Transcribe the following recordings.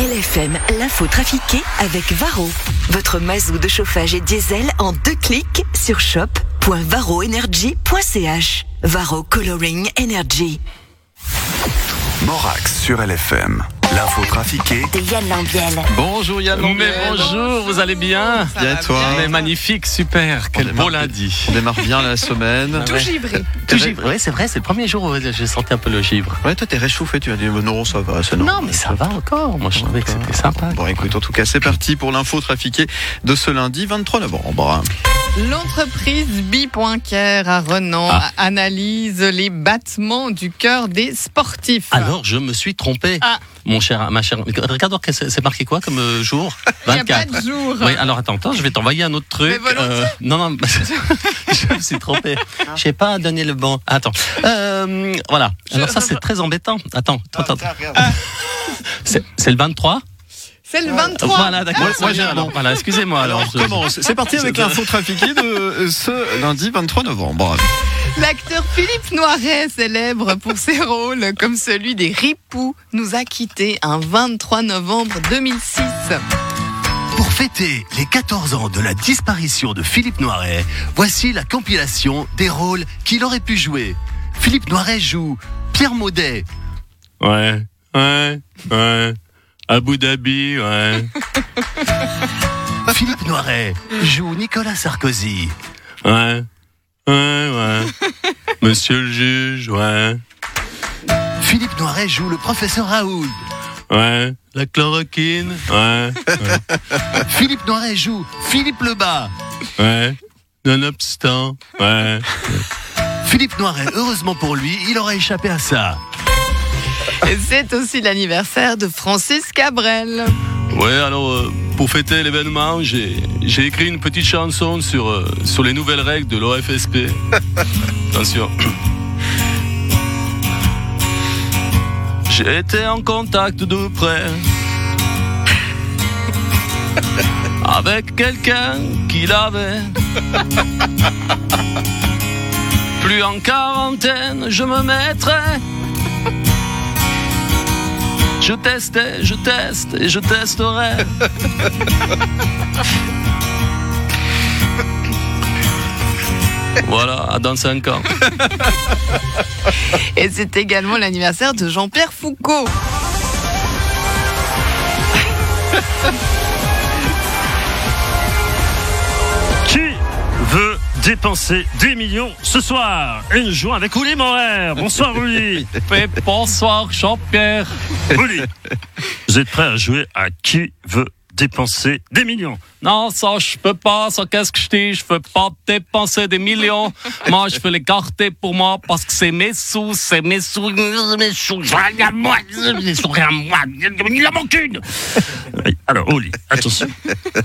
LFM, l'info trafiquée avec Varro. Votre mazou de chauffage et diesel en deux clics sur shop.varroenergy.ch. Varro Coloring Energy. Morax sur LFM. L'info trafiquée de Yann Lambiel. Bonjour Yann Mais Lambiel. bonjour, vous allez bien Bien et toi Mais magnifique, super, quel beau lundi. On démarre bien la semaine. Tout givré. Tout givre. Ouais, c'est vrai, c'est le premier jour où j'ai senti un peu le givre. Ouais, toi t'es réchauffé, tu as dit non, ça va, c'est Non, normal. mais ça va encore. Moi, je trouvais que c'était sympa. Bon, écoute, en tout cas, c'est parti pour l'info trafiquée de ce lundi 23 novembre. L'entreprise Bi.care à Renan Ah. analyse les battements du cœur des sportifs. Alors, je me suis trompé. Ah. Mon cher, ma chère. Regarde, c'est marqué quoi comme euh, jour Il n'y a pas de jour. Oui, alors attends, attends, je vais t'envoyer un autre truc. Mais volontiers. non, non, je me suis trompé. Je sais pas donner le bon. Attends. Euh, voilà. Alors ça, c'est très embêtant. Attends, attends, attends. C'est c'est le 23 C'est le 23. Voilà, d'accord. Moi, Moi, j'ai alors, voilà, excusez-moi. Alors, Alors, je- on commence. C'est parti avec l'info trafiquée de euh, ce lundi 23 novembre. L'acteur Philippe Noiret, célèbre pour ses rôles comme celui des Ripoux, nous a quittés un 23 novembre 2006. Pour fêter les 14 ans de la disparition de Philippe Noiret, voici la compilation des rôles qu'il aurait pu jouer. Philippe Noiret joue Pierre Maudet, Ouais, ouais, ouais. Abu Dhabi, ouais. Philippe Noiret joue Nicolas Sarkozy, Ouais, ouais, ouais. Monsieur le juge, ouais. Philippe Noiret joue le professeur Raoul, Ouais. La chloroquine, ouais. Philippe Noiret joue Philippe Lebas, Ouais. Nonobstant, ouais. Philippe Noiret, heureusement pour lui, il aurait échappé à ça. Et c'est aussi l'anniversaire de Francis Cabrel. Ouais, alors, euh, pour fêter l'événement, j'ai, j'ai écrit une petite chanson sur, euh, sur les nouvelles règles de l'OFSP. Attention. J'ai été en contact de près avec quelqu'un qui l'avait. Plus en quarantaine, je me mettrai. Je testais, je teste et je testerai. voilà, dans 5 ans. Et c'est également l'anniversaire de Jean-Pierre Foucault. Qui veut dépenser des millions ce soir Et nous jouons avec Ouli Morer. Bonsoir Ouli. bonsoir Jean-Pierre. Ouli, vous êtes prêt à jouer à Qui veut dépenser des millions? Non, ça, je peux pas. Ça, qu'est-ce que je dis? Je peux pas dépenser des millions. moi, je peux les garder pour moi parce que c'est mes sous, c'est mes sous, mes sous. À moi, les sous, à moi. Il en manque une. Alors Ouli, attention.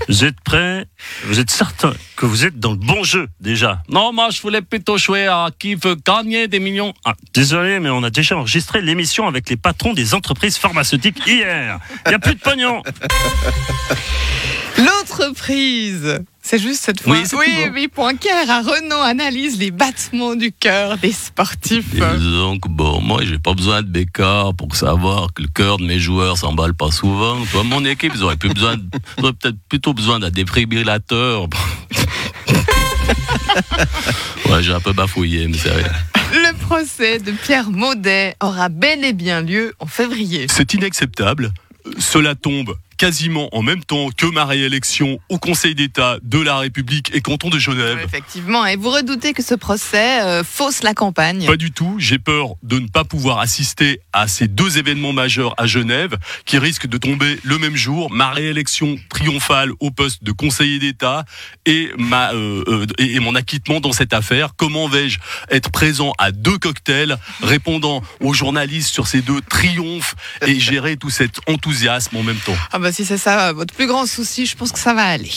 Vous êtes prêt Vous êtes certain que vous êtes dans le bon jeu déjà? Non, moi, je voulais plutôt jouer à qui veut gagner des millions. Ah, désolé, mais on a déjà enregistré l'émission avec les patrons des entreprises pharmaceutiques hier. Il n'y a plus de pognon. C'est juste cette fois. Oui, c'est oui, oui, Poincaré à Renan analyse les battements du cœur des sportifs. Et donc, bon, moi, j'ai pas besoin de bécard pour savoir que le cœur de mes joueurs s'emballe pas souvent. Toi, mon équipe, ils auraient, plus besoin de- ils auraient peut-être plutôt besoin d'un défibrillateur. ouais, j'ai un peu bafouillé, mais c'est rien. Le procès de Pierre Maudet aura bel et bien lieu en février. C'est inacceptable. Cela tombe quasiment en même temps que ma réélection au Conseil d'État de la République et canton de Genève. Effectivement, et vous redoutez que ce procès euh, fausse la campagne. Pas du tout. J'ai peur de ne pas pouvoir assister à ces deux événements majeurs à Genève qui risquent de tomber le même jour. Ma réélection triomphale au poste de conseiller d'État et ma euh, euh, et, et mon acquittement dans cette affaire. Comment vais-je être présent à deux cocktails, répondant aux journalistes sur ces deux triomphes et gérer tout cet enthousiasme en même temps? Ah bah si c'est ça votre plus grand souci, je pense que ça va aller.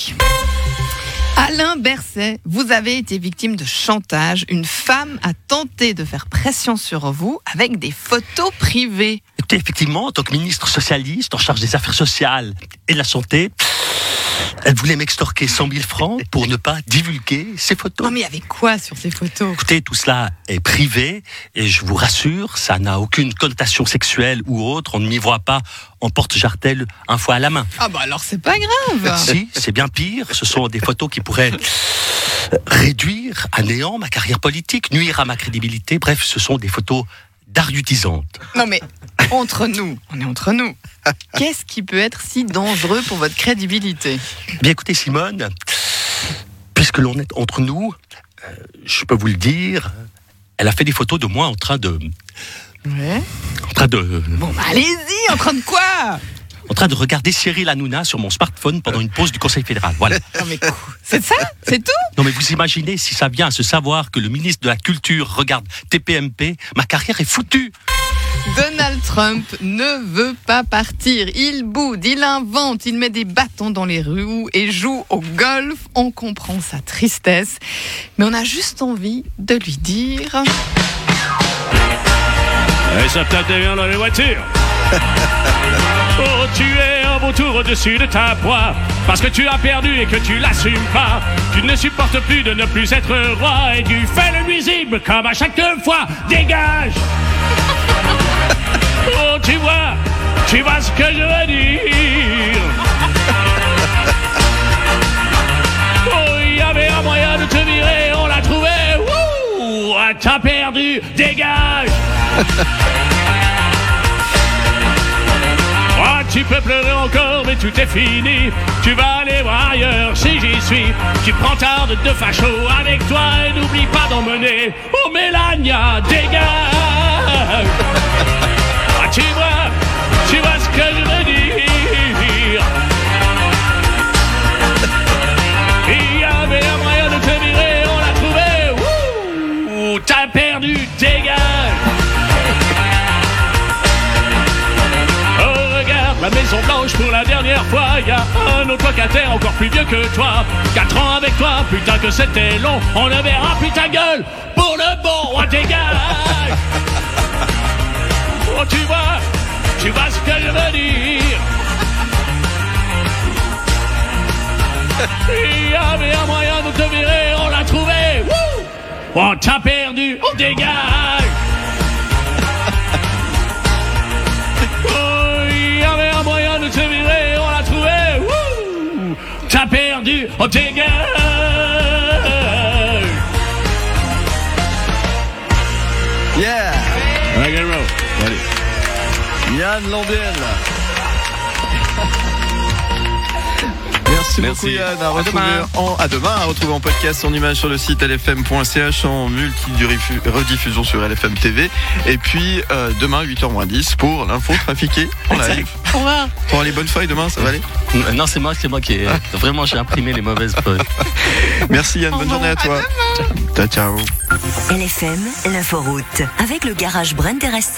Alain Berset, vous avez été victime de chantage. Une femme a tenté de faire pression sur vous avec des photos privées. Effectivement, en tant que ministre socialiste en charge des affaires sociales et de la santé, Elle voulait m'extorquer 100 000 francs pour ne pas divulguer ses photos. Non mais avec quoi sur ces photos? Écoutez, tout cela est privé et je vous rassure, ça n'a aucune connotation sexuelle ou autre. On ne m'y voit pas en porte-jartel un fois à la main. Ah bah alors c'est pas grave. Si, c'est bien pire. Ce sont des photos qui pourraient réduire à néant ma carrière politique, nuire à ma crédibilité. Bref, ce sont des photos d'argutisantes. Non mais entre nous, on est entre nous. Qu'est-ce qui peut être si dangereux pour votre crédibilité? Bien écoutez, Simone, puisque l'on est entre nous, euh, je peux vous le dire, elle a fait des photos de moi en train de. Ouais. En train de. Bon bah allez-y, en train de quoi? En train de regarder Cyril Hanouna sur mon smartphone pendant une pause du Conseil fédéral. Voilà. Non mais quoi? C'est ça? C'est tout? Non mais vous imaginez si ça vient à se savoir que le ministre de la Culture regarde TPMP, ma carrière est foutue. Donald Trump ne veut pas partir. Il boude, il invente, il met des bâtons dans les roues et joue au golf. On comprend sa tristesse, mais on a juste envie de lui dire. Et ça dans les voitures. Oh, tu es un beau tour au-dessus de ta proie. Parce que tu as perdu et que tu l'assumes pas. Tu ne supportes plus de ne plus être roi. Et tu fais le nuisible comme à chaque fois. Dégage Oh, tu vois, tu vois ce que je veux dire. Oh, il y avait un moyen de te virer, on l'a trouvé. Wouh T'as perdu, dégage tu peux pleurer encore, mais tout est fini. Tu vas aller voir ailleurs si j'y suis. Tu prends ta de facho avec toi et n'oublie pas d'emmener. Oh, Mélania, pour la dernière fois. Y a un autre locataire encore plus vieux que toi. Quatre ans avec toi, putain que c'était long. On avait rempli ta gueule pour le bon Oh dégage Oh tu vois, tu vois ce que je veux dire. Il y avait un moyen de te virer, on l'a trouvé. Wouh! Oh t'as perdu, on dégage perdu, on dégage. Yeah Rock and roll. Allez. Lambiel. Merci, beaucoup Merci. Yann. À, retrouver en, à demain, à retrouver en podcast en image sur le site lfm.ch en multi-rediffusion sur LFM TV. Et puis euh, demain 8h10 pour l'info trafiquée en live. Au revoir. Pour les bonnes feuilles demain, ça va aller Non, c'est moi, c'est moi qui ai. Vraiment, j'ai imprimé les mauvaises feuilles. Merci Yann, bonne journée à toi. Ciao ciao. LFM, l'inforoute. Avec le garage Brand Teresa